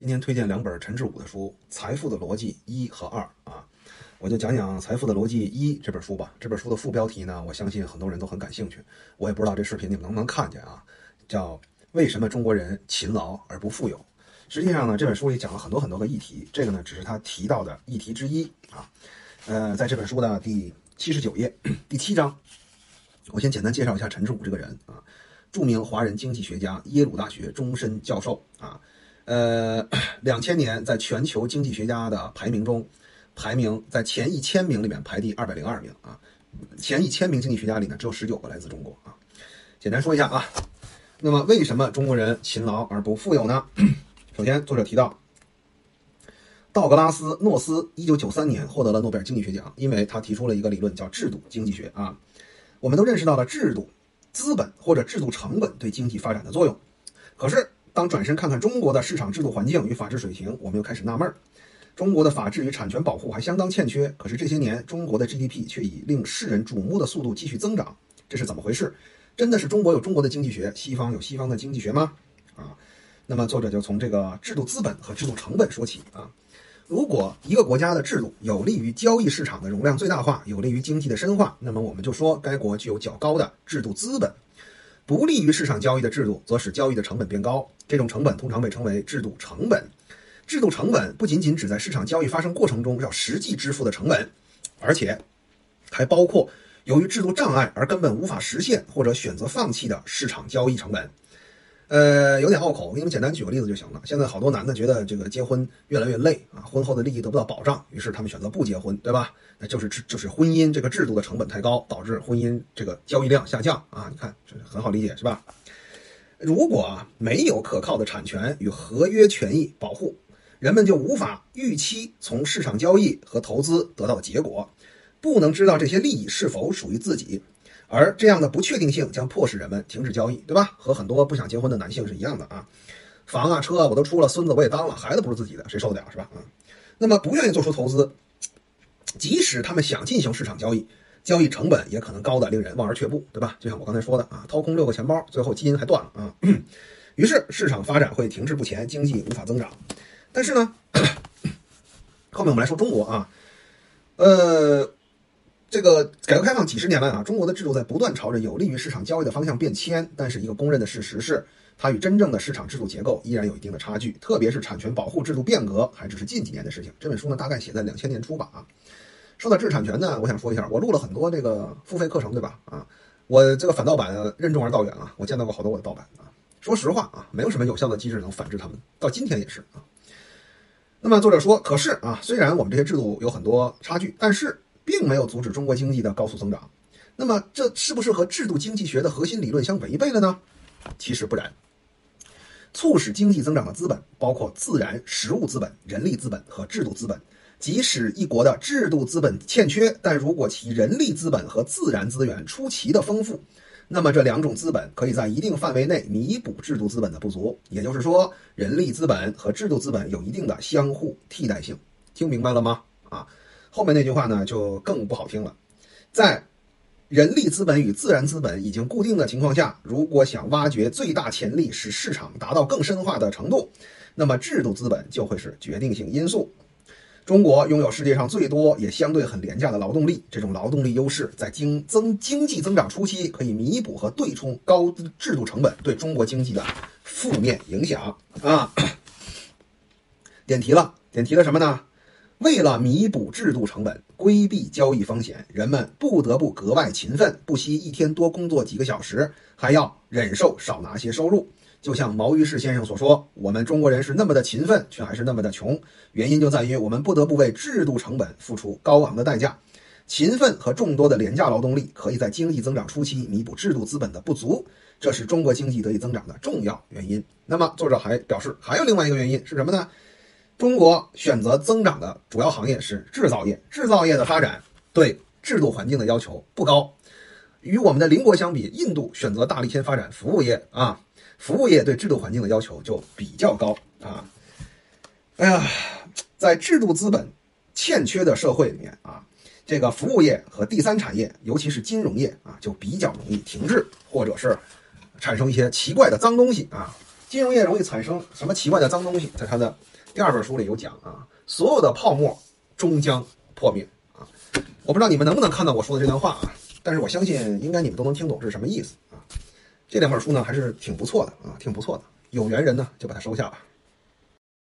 今天推荐两本陈志武的书，《财富的逻辑一和二》啊，我就讲讲《财富的逻辑一》这本书吧。这本书的副标题呢，我相信很多人都很感兴趣。我也不知道这视频你们能不能看见啊？叫“为什么中国人勤劳而不富有”。实际上呢，这本书里讲了很多很多个议题，这个呢只是他提到的议题之一啊。呃，在这本书的第七十九页第七章，我先简单介绍一下陈志武这个人啊，著名华人经济学家，耶鲁大学终身教授啊。呃，两千年在全球经济学家的排名中，排名在前一千名里面排第二百零二名啊。前一千名经济学家里呢，只有十九个来自中国啊。简单说一下啊，那么为什么中国人勤劳而不富有呢？首先，作者提到，道格拉斯·诺斯一九九三年获得了诺贝尔经济学奖，因为他提出了一个理论叫制度经济学啊。我们都认识到了制度、资本或者制度成本对经济发展的作用，可是。当转身看看中国的市场制度环境与法治水平，我们又开始纳闷儿：中国的法治与产权保护还相当欠缺，可是这些年中国的 GDP 却以令世人瞩目的速度继续增长，这是怎么回事？真的是中国有中国的经济学，西方有西方的经济学吗？啊，那么作者就从这个制度资本和制度成本说起啊。如果一个国家的制度有利于交易市场的容量最大化，有利于经济的深化，那么我们就说该国具有较高的制度资本。不利于市场交易的制度，则使交易的成本变高。这种成本通常被称为制度成本。制度成本不仅仅指在市场交易发生过程中要实际支付的成本，而且还包括由于制度障碍而根本无法实现或者选择放弃的市场交易成本。呃，有点拗口，我给你们简单举个例子就行了。现在好多男的觉得这个结婚越来越累啊，婚后的利益得不到保障，于是他们选择不结婚，对吧？那就是就是婚姻这个制度的成本太高，导致婚姻这个交易量下降啊。你看，这很好理解是吧？如果啊没有可靠的产权与合约权益保护，人们就无法预期从市场交易和投资得到的结果，不能知道这些利益是否属于自己。而这样的不确定性将迫使人们停止交易，对吧？和很多不想结婚的男性是一样的啊。房啊、车啊我都出了，孙子我也当了，孩子不是自己的，谁受得了是吧？啊，那么不愿意做出投资，即使他们想进行市场交易，交易成本也可能高的令人望而却步，对吧？就像我刚才说的啊，掏空六个钱包，最后基因还断了啊。于是市场发展会停滞不前，经济无法增长。但是呢，后面我们来说中国啊，呃。这个改革开放几十年来啊，中国的制度在不断朝着有利于市场交易的方向变迁。但是一个公认的事实是，它与真正的市场制度结构依然有一定的差距，特别是产权保护制度变革还只是近几年的事情。这本书呢，大概写在两千年初吧啊。说到知识产权呢，我想说一下，我录了很多这个付费课程，对吧？啊，我这个反盗版任重而道远啊，我见到过好多我的盗版啊。说实话啊，没有什么有效的机制能反制他们，到今天也是啊。那么作者说，可是啊，虽然我们这些制度有很多差距，但是。并没有阻止中国经济的高速增长，那么这是不是和制度经济学的核心理论相违背了呢？其实不然。促使经济增长的资本包括自然实物资本、人力资本和制度资本。即使一国的制度资本欠缺，但如果其人力资本和自然资源出奇的丰富，那么这两种资本可以在一定范围内弥补制度资本的不足。也就是说，人力资本和制度资本有一定的相互替代性。听明白了吗？啊？后面那句话呢，就更不好听了。在人力资本与自然资本已经固定的情况下，如果想挖掘最大潜力，使市场达到更深化的程度，那么制度资本就会是决定性因素。中国拥有世界上最多也相对很廉价的劳动力，这种劳动力优势在经增经济增长初期可以弥补和对冲高制度成本对中国经济的负面影响啊。点题了，点题了什么呢？为了弥补制度成本、规避交易风险，人们不得不格外勤奋，不惜一天多工作几个小时，还要忍受少拿些收入。就像毛于轼先生所说：“我们中国人是那么的勤奋，却还是那么的穷，原因就在于我们不得不为制度成本付出高昂的代价。勤奋和众多的廉价劳动力可以在经济增长初期弥补制度资本的不足，这是中国经济得以增长的重要原因。”那么，作者还表示，还有另外一个原因是什么呢？中国选择增长的主要行业是制造业，制造业的发展对制度环境的要求不高。与我们的邻国相比，印度选择大力先发展服务业啊，服务业对制度环境的要求就比较高啊。哎呀，在制度资本欠缺的社会里面啊，这个服务业和第三产业，尤其是金融业啊，就比较容易停滞，或者是产生一些奇怪的脏东西啊。金融业容易产生什么奇怪的脏东西？在它的第二本书里有讲啊，所有的泡沫终将破灭啊。我不知道你们能不能看到我说的这段话啊，但是我相信应该你们都能听懂是什么意思啊。这两本书呢还是挺不错的啊，挺不错的。有缘人呢就把它收下吧。